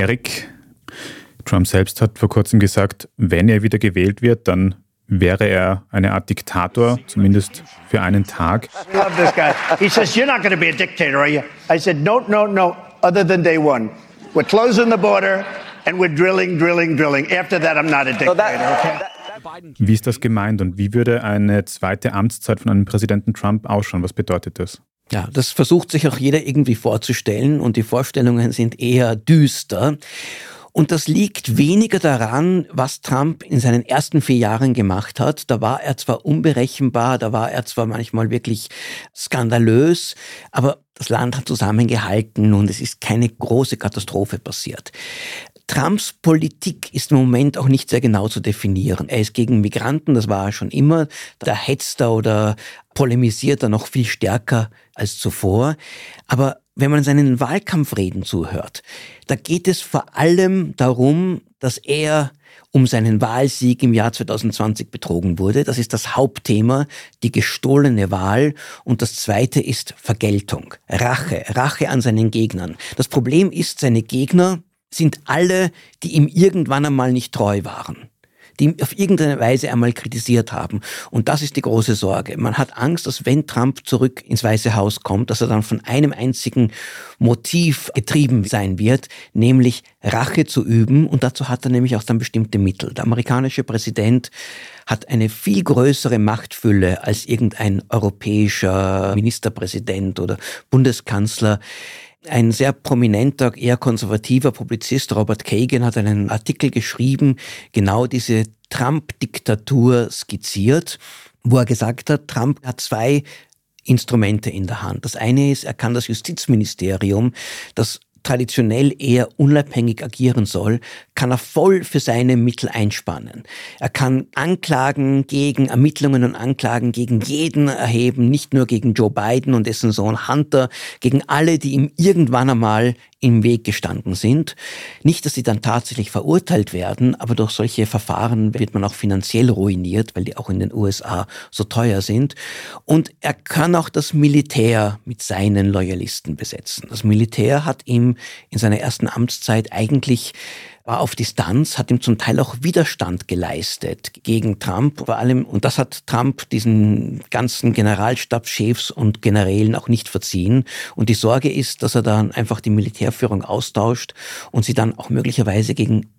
Erik, Trump selbst hat vor kurzem gesagt, wenn er wieder gewählt wird, dann wäre er eine Art Diktator, zumindest für einen Tag. I love this guy. He says, you're not going to be a dictator, are you? I said, no, no, no, other than day one. We're closing the border and we're drilling, drilling, drilling. After that, I'm not a dictator, okay? Wie ist das gemeint und wie würde eine zweite Amtszeit von einem Präsidenten Trump ausschauen? Was bedeutet das? Ja, das versucht sich auch jeder irgendwie vorzustellen und die Vorstellungen sind eher düster. Und das liegt weniger daran, was Trump in seinen ersten vier Jahren gemacht hat. Da war er zwar unberechenbar, da war er zwar manchmal wirklich skandalös, aber das Land hat zusammengehalten und es ist keine große Katastrophe passiert. Trumps Politik ist im Moment auch nicht sehr genau zu definieren. Er ist gegen Migranten, das war er schon immer. Da hetzt er oder polemisiert er noch viel stärker als zuvor. Aber wenn man seinen Wahlkampfreden zuhört, da geht es vor allem darum, dass er um seinen Wahlsieg im Jahr 2020 betrogen wurde. Das ist das Hauptthema, die gestohlene Wahl. Und das zweite ist Vergeltung, Rache, Rache an seinen Gegnern. Das Problem ist, seine Gegner, sind alle, die ihm irgendwann einmal nicht treu waren die ihn auf irgendeine Weise einmal kritisiert haben. Und das ist die große Sorge. Man hat Angst, dass wenn Trump zurück ins Weiße Haus kommt, dass er dann von einem einzigen Motiv getrieben sein wird, nämlich Rache zu üben. Und dazu hat er nämlich auch dann bestimmte Mittel. Der amerikanische Präsident hat eine viel größere Machtfülle als irgendein europäischer Ministerpräsident oder Bundeskanzler. Ein sehr prominenter, eher konservativer Publizist, Robert Kagan, hat einen Artikel geschrieben, genau diese Trump-Diktatur skizziert, wo er gesagt hat, Trump hat zwei Instrumente in der Hand. Das eine ist, er kann das Justizministerium, das traditionell eher unabhängig agieren soll, kann er voll für seine Mittel einspannen. Er kann Anklagen gegen Ermittlungen und Anklagen gegen jeden erheben, nicht nur gegen Joe Biden und dessen Sohn Hunter, gegen alle, die ihm irgendwann einmal im Weg gestanden sind. Nicht, dass sie dann tatsächlich verurteilt werden, aber durch solche Verfahren wird man auch finanziell ruiniert, weil die auch in den USA so teuer sind. Und er kann auch das Militär mit seinen Loyalisten besetzen. Das Militär hat ihm in seiner ersten Amtszeit eigentlich war auf Distanz, hat ihm zum Teil auch Widerstand geleistet gegen Trump. Vor allem, und das hat Trump diesen ganzen Generalstabschefs und Generälen auch nicht verziehen. Und die Sorge ist, dass er dann einfach die Militärführung austauscht und sie dann auch möglicherweise gegen,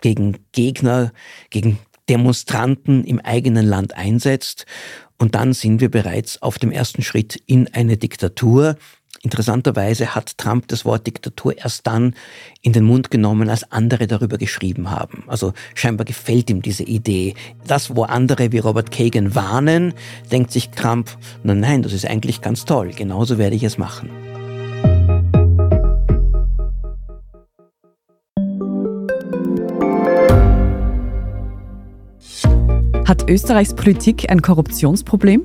gegen Gegner, gegen Demonstranten im eigenen Land einsetzt. Und dann sind wir bereits auf dem ersten Schritt in eine Diktatur, Interessanterweise hat Trump das Wort Diktatur erst dann in den Mund genommen, als andere darüber geschrieben haben. Also scheinbar gefällt ihm diese Idee. Das, wo andere wie Robert Kagan warnen, denkt sich Trump, nein, nein, das ist eigentlich ganz toll, genauso werde ich es machen. Hat Österreichs Politik ein Korruptionsproblem?